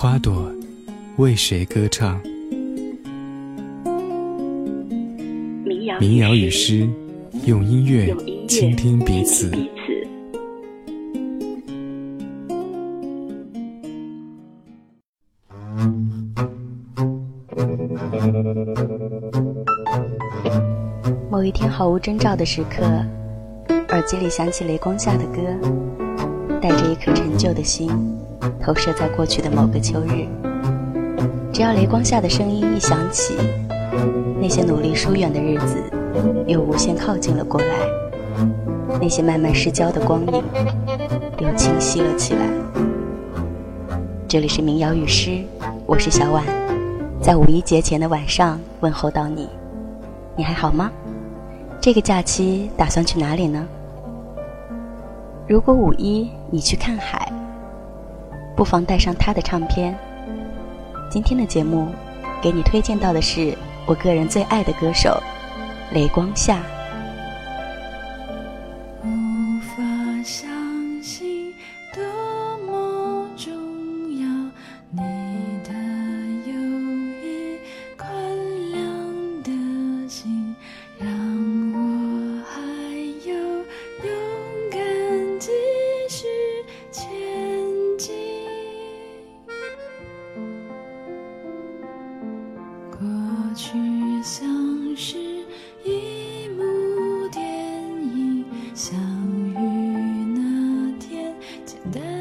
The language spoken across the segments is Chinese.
花朵为谁歌唱？民谣与诗，用音乐倾听彼此。某一天毫无征兆的时刻，耳机里响起雷光下的歌，带着一颗陈旧的心，投射在过去的某个秋日。只要雷光下的声音一响起，那些努力疏远的日子又无限靠近了过来，那些慢慢失焦的光影又清晰了起来。这里是民谣与诗，我是小婉，在五一节前的晚上问候到你，你还好吗？这个假期打算去哪里呢？如果五一你去看海，不妨带上他的唱片。今天的节目，给你推荐到的是我个人最爱的歌手，雷光夏。你。《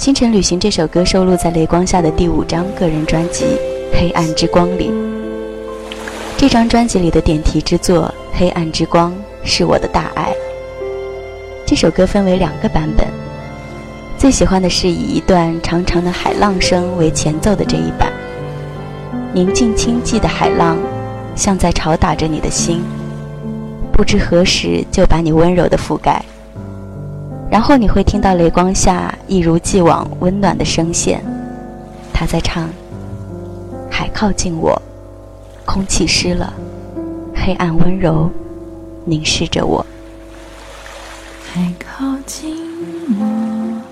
星辰旅行》这首歌收录在雷光下的第五张个人专辑《黑暗之光》里。这张专辑里的点题之作《黑暗之光》是我的大爱。这首歌分为两个版本，最喜欢的是以一段长长的海浪声为前奏的这一版。宁静清寂的海浪，像在吵打着你的心，不知何时就把你温柔的覆盖。然后你会听到雷光下一如既往温暖的声线，他在唱：“海靠近我，空气湿了，黑暗温柔凝视着我。海靠近我，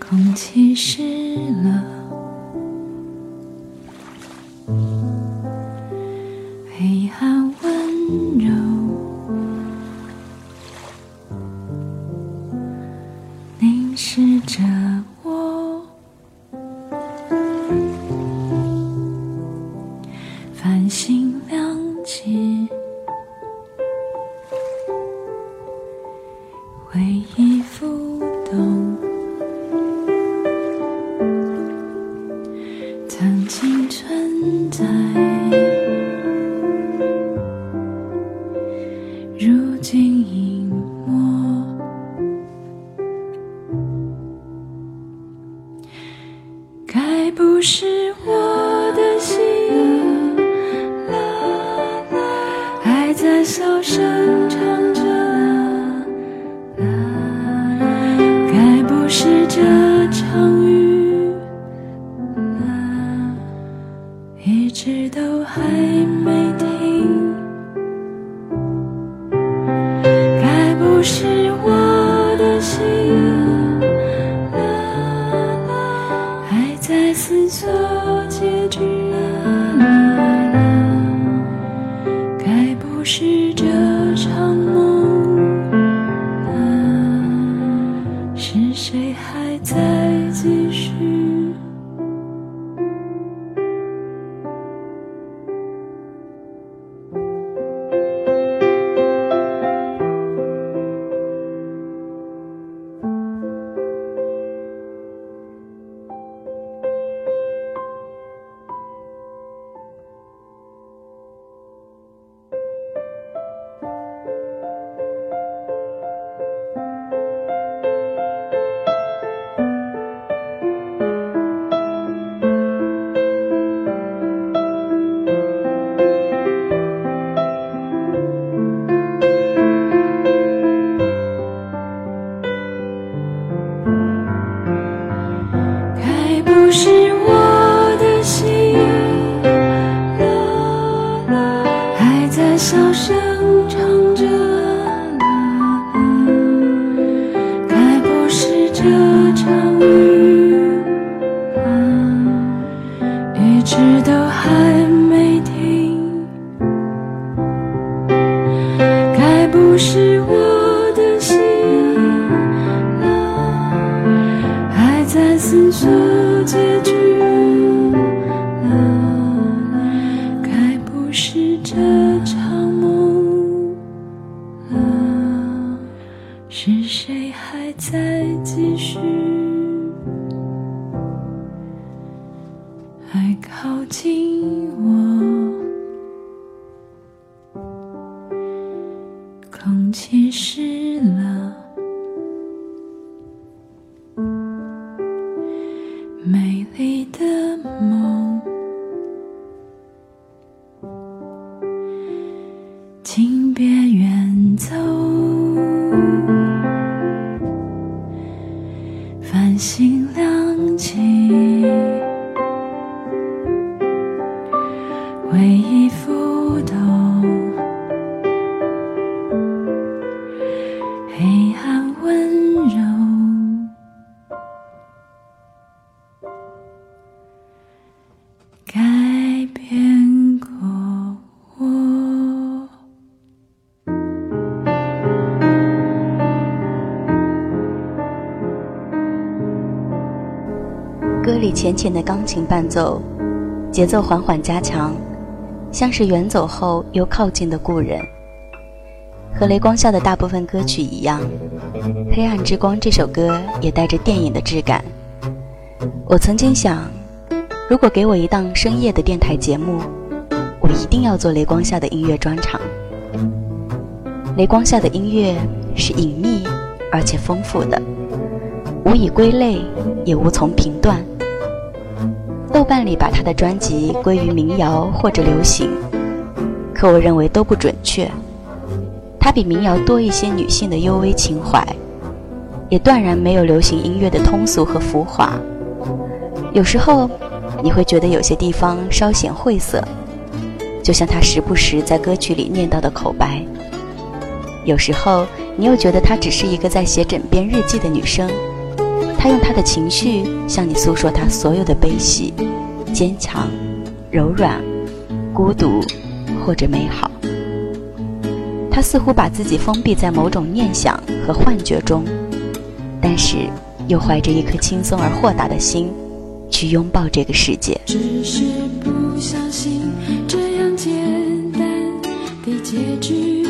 空气湿了，浅浅的钢琴伴奏，节奏缓缓加强，像是远走后又靠近的故人。和雷光下的大部分歌曲一样，《黑暗之光》这首歌也带着电影的质感。我曾经想，如果给我一档深夜的电台节目，我一定要做雷光下的音乐专场。雷光下的音乐是隐秘而且丰富的，无以归类，也无从评断。豆瓣里把他的专辑归于民谣或者流行，可我认为都不准确。它比民谣多一些女性的幽微情怀，也断然没有流行音乐的通俗和浮华。有时候，你会觉得有些地方稍显晦涩，就像他时不时在歌曲里念叨的口白。有时候，你又觉得她只是一个在写枕边日记的女生，他用他的情绪向你诉说他所有的悲喜、坚强、柔软、孤独，或者美好。他似乎把自己封闭在某种念想和幻觉中，但是又怀着一颗轻松而豁达的心，去拥抱这个世界。只是不相信这样简单的结局，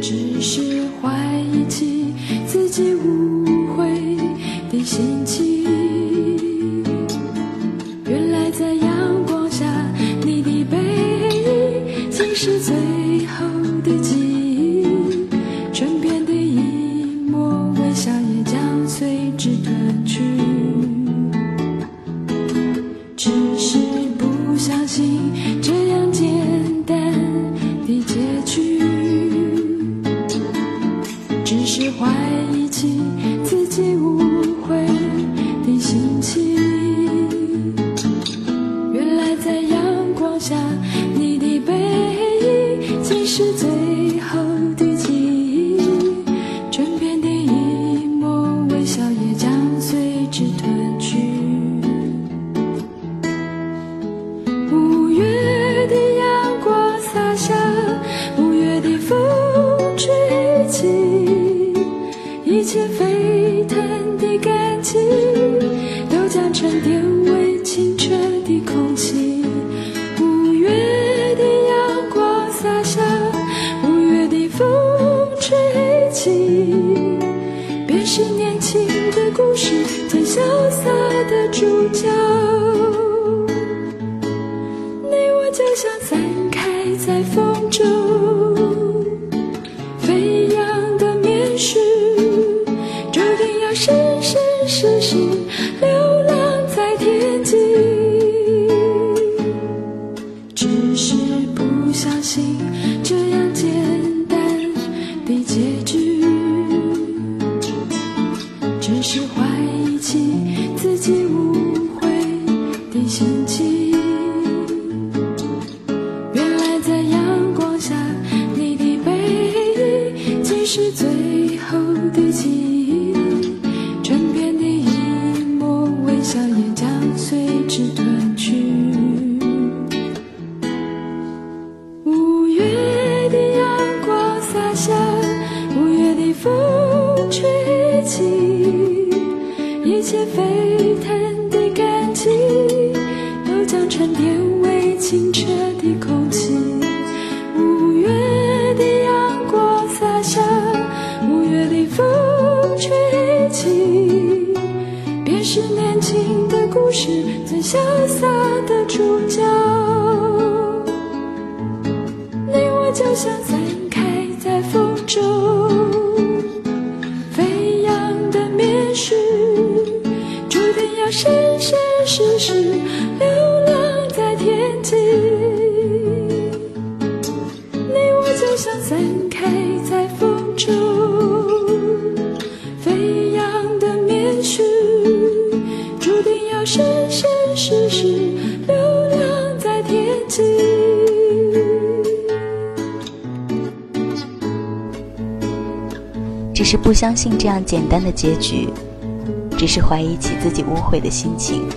只是怀是最主角你我就像散开在风中飞扬的棉絮注定要生生世世是不相信这样简单的结局，只是怀疑起自己误会的心情。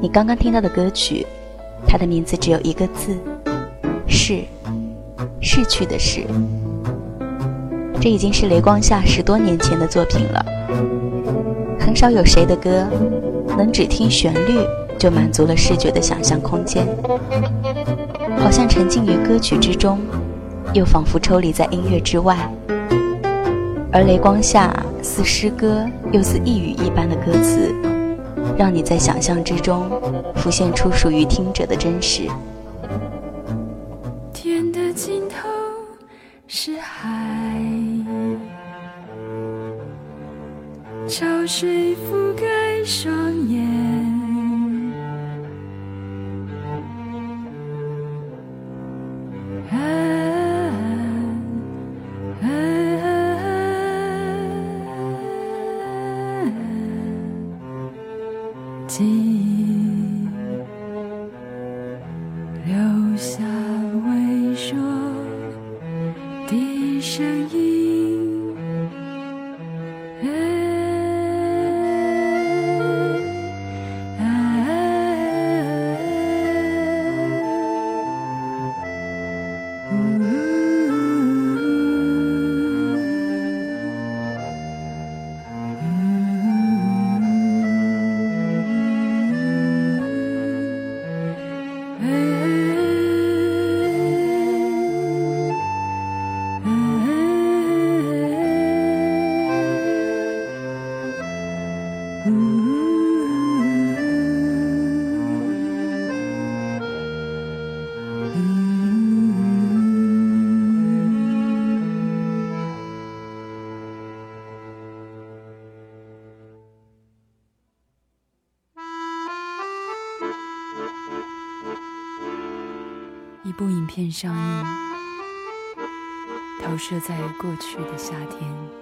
你刚刚听到的歌曲，它的名字只有一个字：逝，逝去的逝。这已经是雷光下十多年前的作品了。很少有谁的歌，能只听旋律就满足了视觉的想象空间，好像沉浸于歌曲之中。又仿佛抽离在音乐之外，而雷光下似诗歌又似呓语一般的歌词，让你在想象之中浮现出属于听者的真实。天的尽头是海，潮水覆盖双眼。上映，投射在过去的夏天。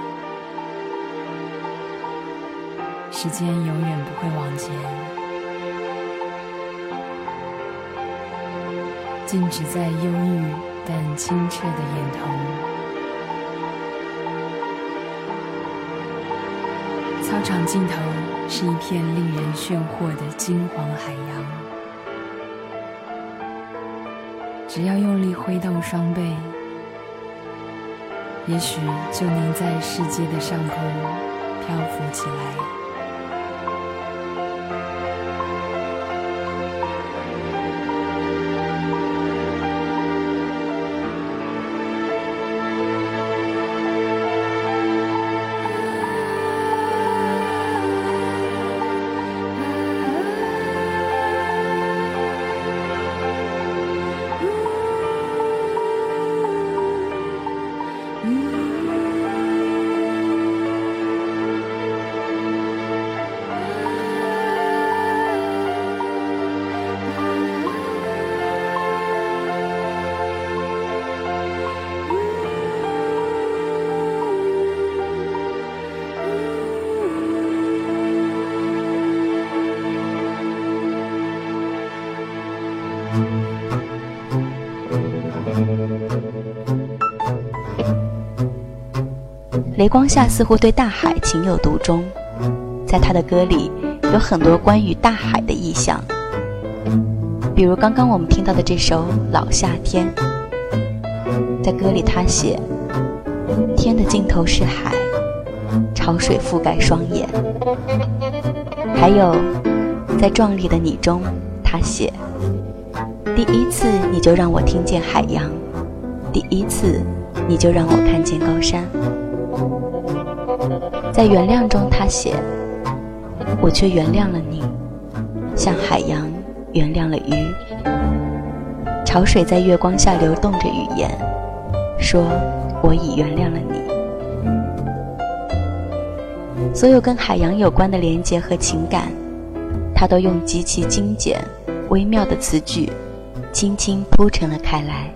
时间永远不会往前，静止在忧郁但清澈的眼瞳。操场尽头是一片令人炫惑的金黄海洋，只要用力挥动双臂。也许就能在世界的上空漂浮起来。雷光下似乎对大海情有独钟，在他的歌里有很多关于大海的意象，比如刚刚我们听到的这首《老夏天》。在歌里他写：“天的尽头是海，潮水覆盖双眼。”还有，在《壮丽的你》中，他写：“第一次你就让我听见海洋，第一次你就让我看见高山。”在原谅中，他写：“我却原谅了你，像海洋原谅了鱼。潮水在月光下流动着语言，说我已原谅了你。所有跟海洋有关的连结和情感，他都用极其精简、微妙的词句，轻轻铺陈了开来。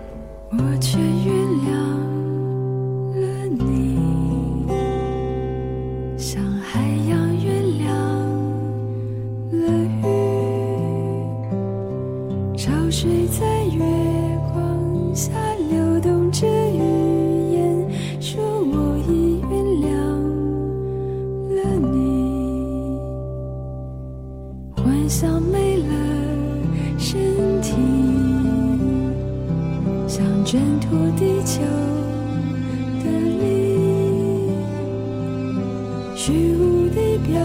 我却原想挣脱地球的力，虚无地表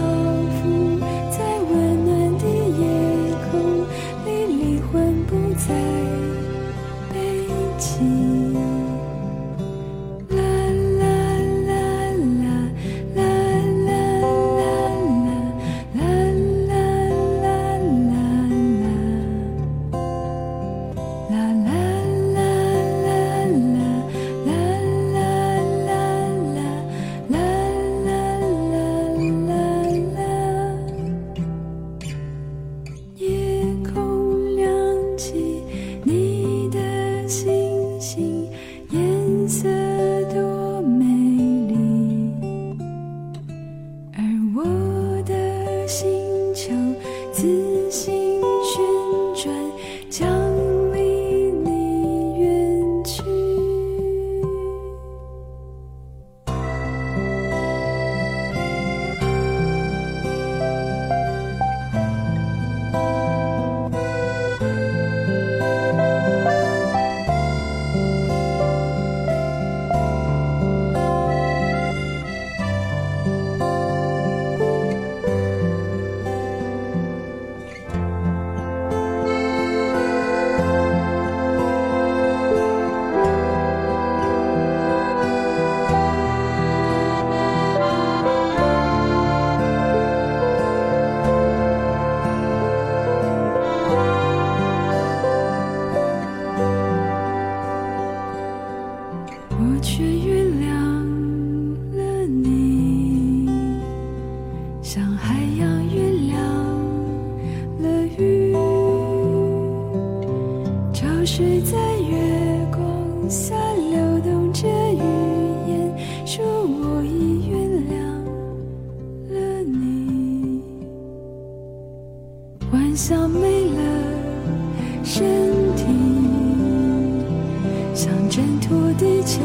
挣脱地球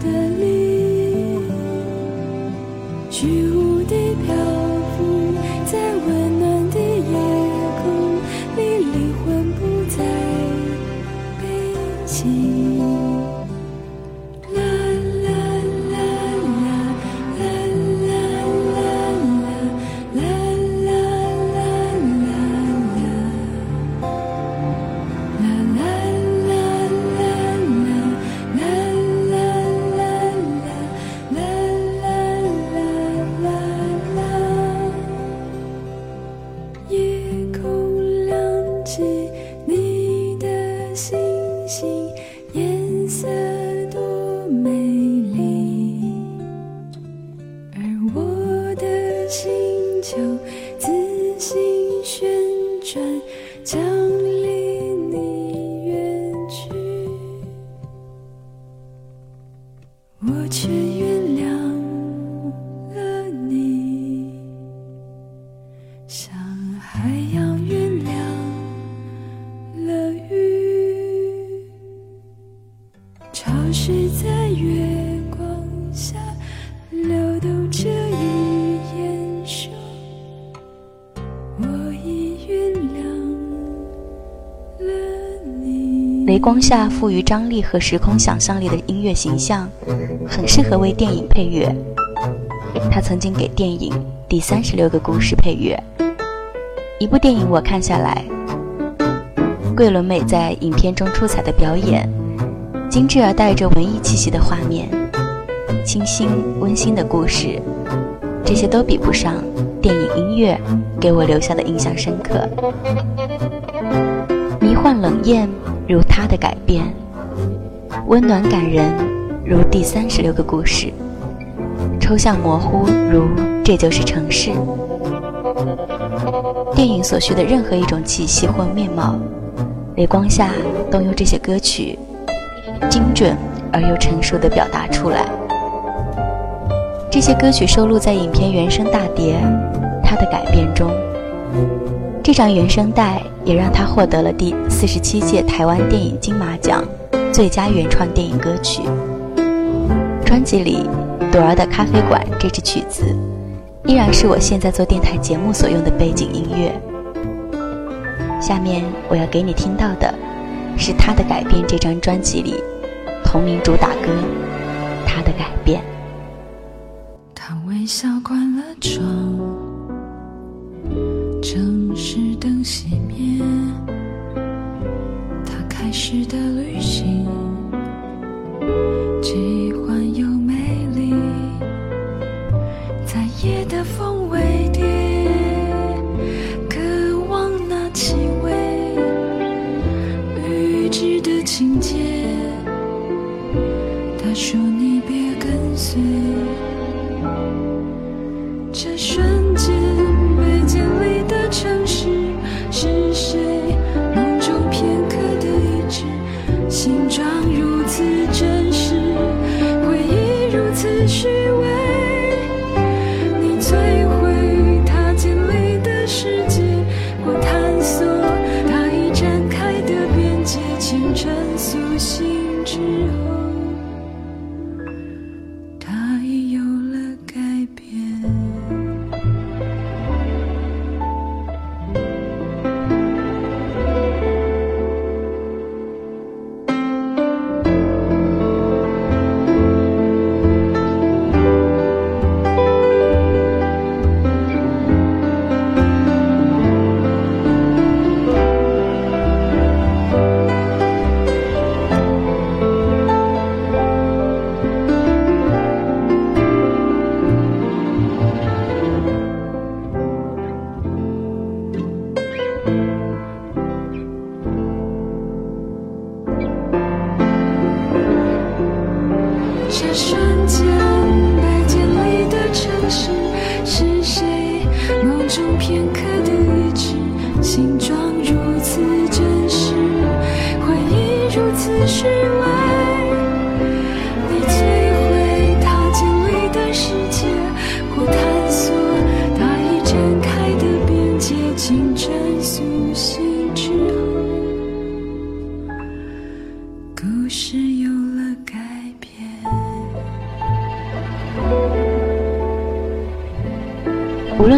的力，你。雷光下富于张力和时空想象力的音乐形象，很适合为电影配乐。他曾经给电影《第三十六个故事》配乐。一部电影我看下来，桂纶镁在影片中出彩的表演，精致而带着文艺气息的画面，清新温馨的故事，这些都比不上电影音乐给我留下的印象深刻。迷幻冷艳如他的改变，温暖感人如第三十六个故事，抽象模糊如这就是城市。电影所需的任何一种气息或面貌，雷光下都用这些歌曲精准而又成熟地表达出来。这些歌曲收录在影片原声大碟《他的改变》中。这张原声带也让他获得了第四十七届台湾电影金马奖最佳原创电影歌曲。专辑里《朵儿的咖啡馆》这支曲子，依然是我现在做电台节目所用的背景音乐。下面我要给你听到的，是他的改变这张专辑里同名主打歌《他的改变》。他微笑关了窗，值得旅行，奇幻又美丽，在夜的风微蝶，渴望那气味，预知的情节。他说：“你别跟随。”这瞬。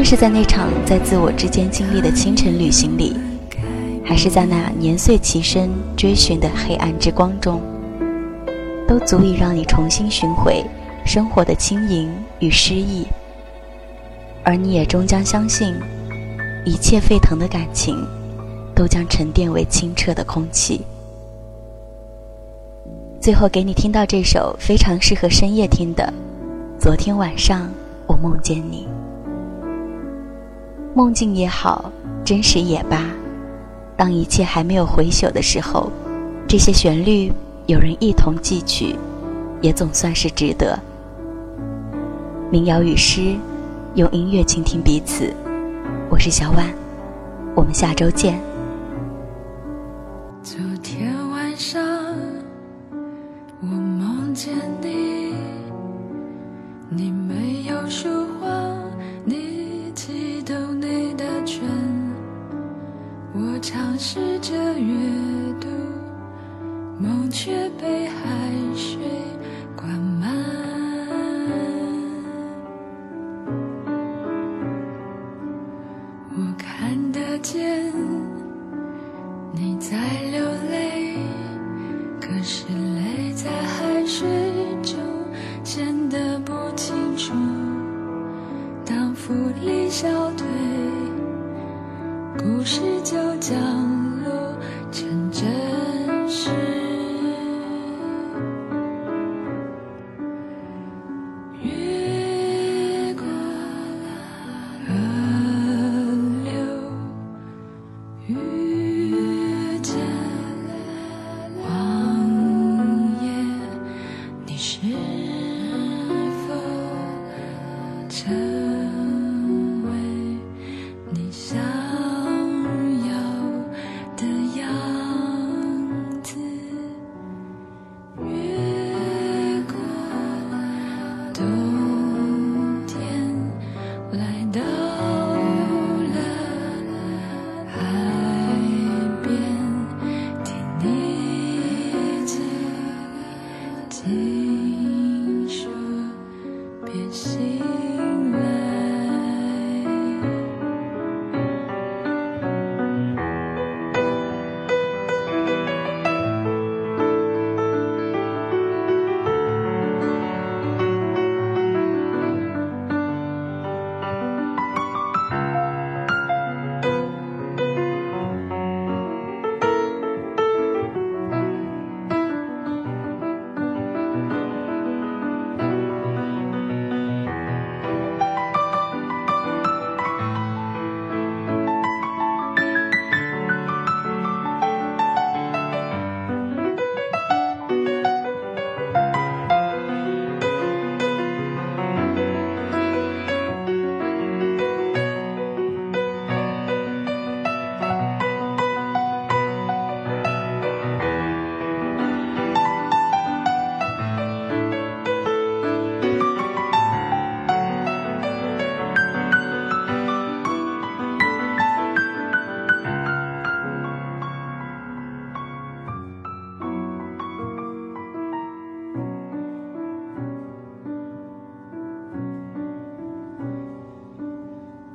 是在那场在自我之间经历的清晨旅行里，还是在那年岁齐身追寻的黑暗之光中，都足以让你重新寻回生活的轻盈与诗意。而你也终将相信，一切沸腾的感情，都将沉淀为清澈的空气。最后给你听到这首非常适合深夜听的，《昨天晚上我梦见你》。梦境也好，真实也罢，当一切还没有回朽的时候，这些旋律有人一同记取，也总算是值得。民谣与诗，用音乐倾听彼此。我是小婉，我们下周见。消退。故事就降落成真实。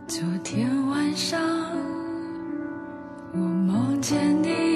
昨天晚上我梦见你